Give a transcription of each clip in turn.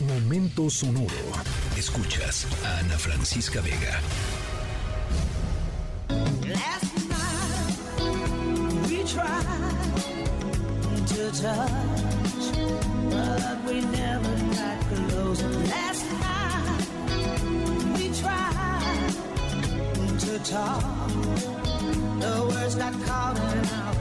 Momento sonoro. Escuchas a Ana Francisca Vega. Last night we tried to touch, but we never got close. Last night we tried to talk, the words got caught in our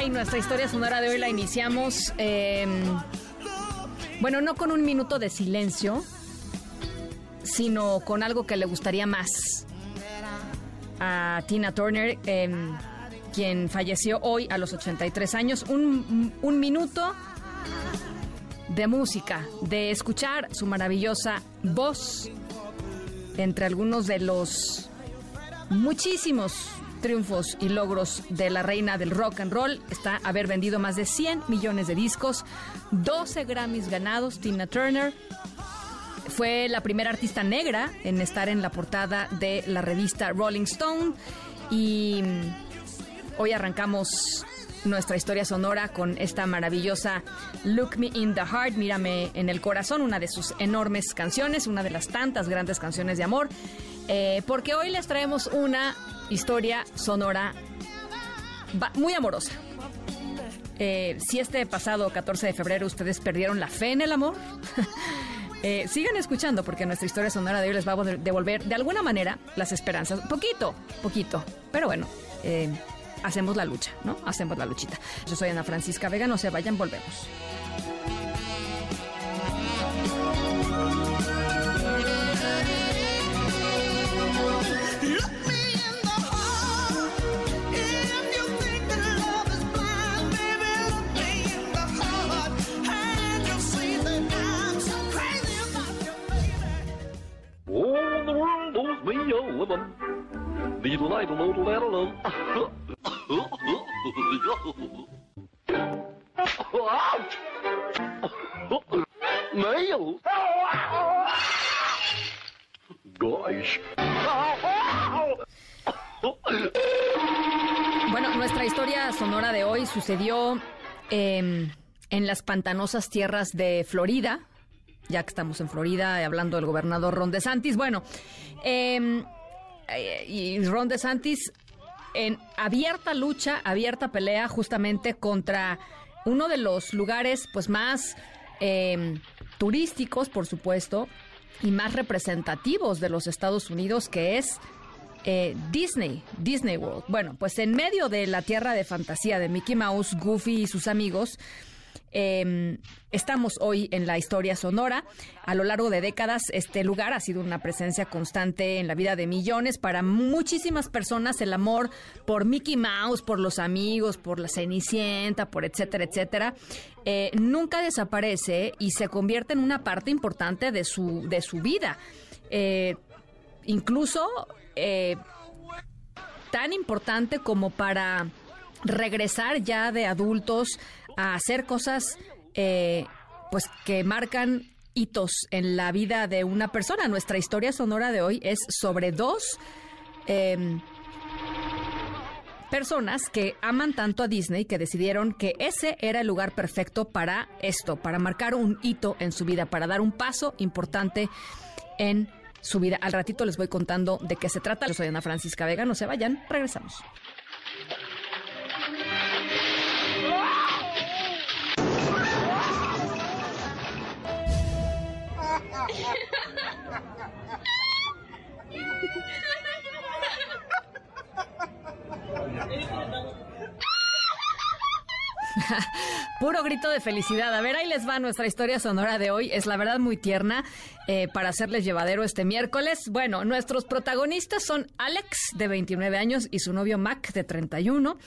Caray, nuestra historia sonora de hoy la iniciamos, em, bueno, no con un minuto de silencio, sino con algo que le gustaría más a Tina Turner, em, quien falleció hoy a los 83 años. Un, un minuto de música, de escuchar su maravillosa voz entre algunos de los muchísimos triunfos y logros de la reina del rock and roll está haber vendido más de 100 millones de discos, 12 Grammys ganados, Tina Turner, fue la primera artista negra en estar en la portada de la revista Rolling Stone. Y hoy arrancamos nuestra historia sonora con esta maravillosa Look Me in the Heart, Mírame en el Corazón, una de sus enormes canciones, una de las tantas grandes canciones de amor, eh, porque hoy les traemos una historia sonora muy amorosa. Eh, si este pasado 14 de febrero ustedes perdieron la fe en el amor, Eh, sigan escuchando porque nuestra historia sonora de hoy les va a devolver de alguna manera las esperanzas. Poquito, poquito. Pero bueno, eh, hacemos la lucha, ¿no? Hacemos la luchita. Yo soy Ana Francisca Vega, no se vayan, volvemos. Bueno, nuestra historia sonora de hoy sucedió em, en las pantanosas tierras de Florida, ya que estamos en Florida hablando del gobernador Ron DeSantis. Bueno, eh, y Ron DeSantis en abierta lucha, abierta pelea justamente contra uno de los lugares pues más em, turísticos, por supuesto, y más representativos de los Estados Unidos, que es eh, Disney, Disney World. Bueno, pues en medio de la tierra de fantasía de Mickey Mouse, Goofy y sus amigos, Em, estamos hoy en la historia sonora. A lo largo de décadas, este lugar ha sido una presencia constante en la vida de millones. Para muchísimas personas, el amor por Mickey Mouse, por los amigos, por la Cenicienta, por etcétera, etcétera, eh, nunca desaparece y se convierte en una parte importante de su, de su vida. Eh, incluso eh, tan importante como para regresar ya de adultos a hacer cosas eh, pues que marcan hitos en la vida de una persona. Nuestra historia sonora de hoy es sobre dos em, personas que aman tanto a Disney que decidieron que ese era el lugar perfecto para esto, para marcar un hito en su vida, para dar un paso importante en su vida. Al ratito les voy contando de qué se trata. Yo soy Ana Francisca Vega, no se vayan, regresamos. Puro grito de felicidad. A ver, ahí les va nuestra historia sonora de hoy. Es la verdad muy tierna eh, para hacerles llevadero este miércoles. Bueno, nuestros protagonistas son Alex, de 29 años, y su novio Mac, de 31.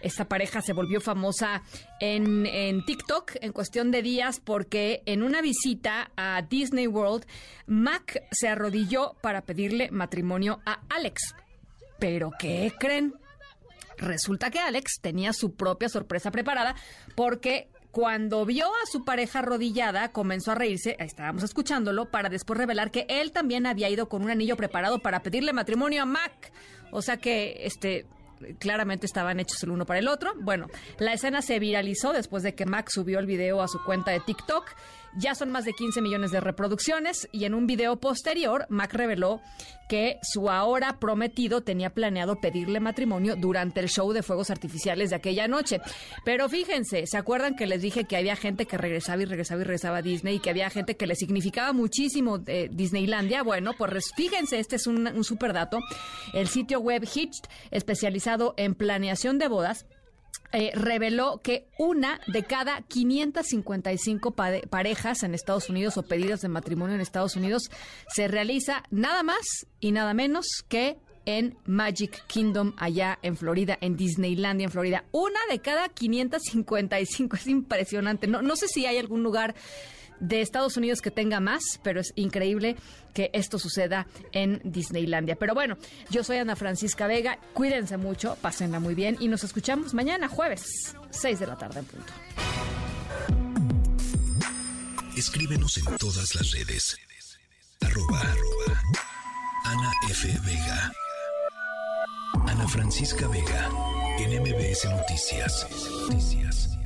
Esta pareja se volvió famosa en, en TikTok en cuestión de días porque en una visita a Disney World, Mac se arrodilló para pedirle matrimonio a Alex. Pero ¿qué creen? Resulta que Alex tenía su propia sorpresa preparada porque cuando vio a su pareja arrodillada, comenzó a reírse, estábamos escuchándolo, para después revelar que él también había ido con un anillo preparado para pedirle matrimonio a Mac. O sea que, este, claramente estaban hechos el uno para el otro. Bueno, la escena se viralizó después de que Mac subió el video a su cuenta de TikTok ya son más de 15 millones de reproducciones y en un video posterior, Mac reveló que su ahora prometido tenía planeado pedirle matrimonio durante el show de fuegos artificiales de aquella noche. Pero fíjense, ¿se acuerdan que les dije que había gente que regresaba y regresaba y regresaba a Disney y que había gente que le significaba muchísimo eh, Disneylandia? Bueno, pues fíjense, este es un, un super dato. El sitio web Hitched, especializado en planeación de bodas, eh, reveló que una de cada 555 parejas en Estados Unidos o pedidas de matrimonio en Estados Unidos se realiza nada más y nada menos que en Magic Kingdom allá en Florida, en Disneylandia en Florida. Una de cada 555 es impresionante. No, no sé si hay algún lugar de Estados Unidos que tenga más, pero es increíble que esto suceda en Disneylandia. Pero bueno, yo soy Ana Francisca Vega, cuídense mucho, pásenla muy bien y nos escuchamos mañana, jueves, 6 de la tarde en punto. Escríbenos en todas las redes. Arroba, Ana F. Vega. Ana Francisca Vega, en MBS Noticias. Noticias.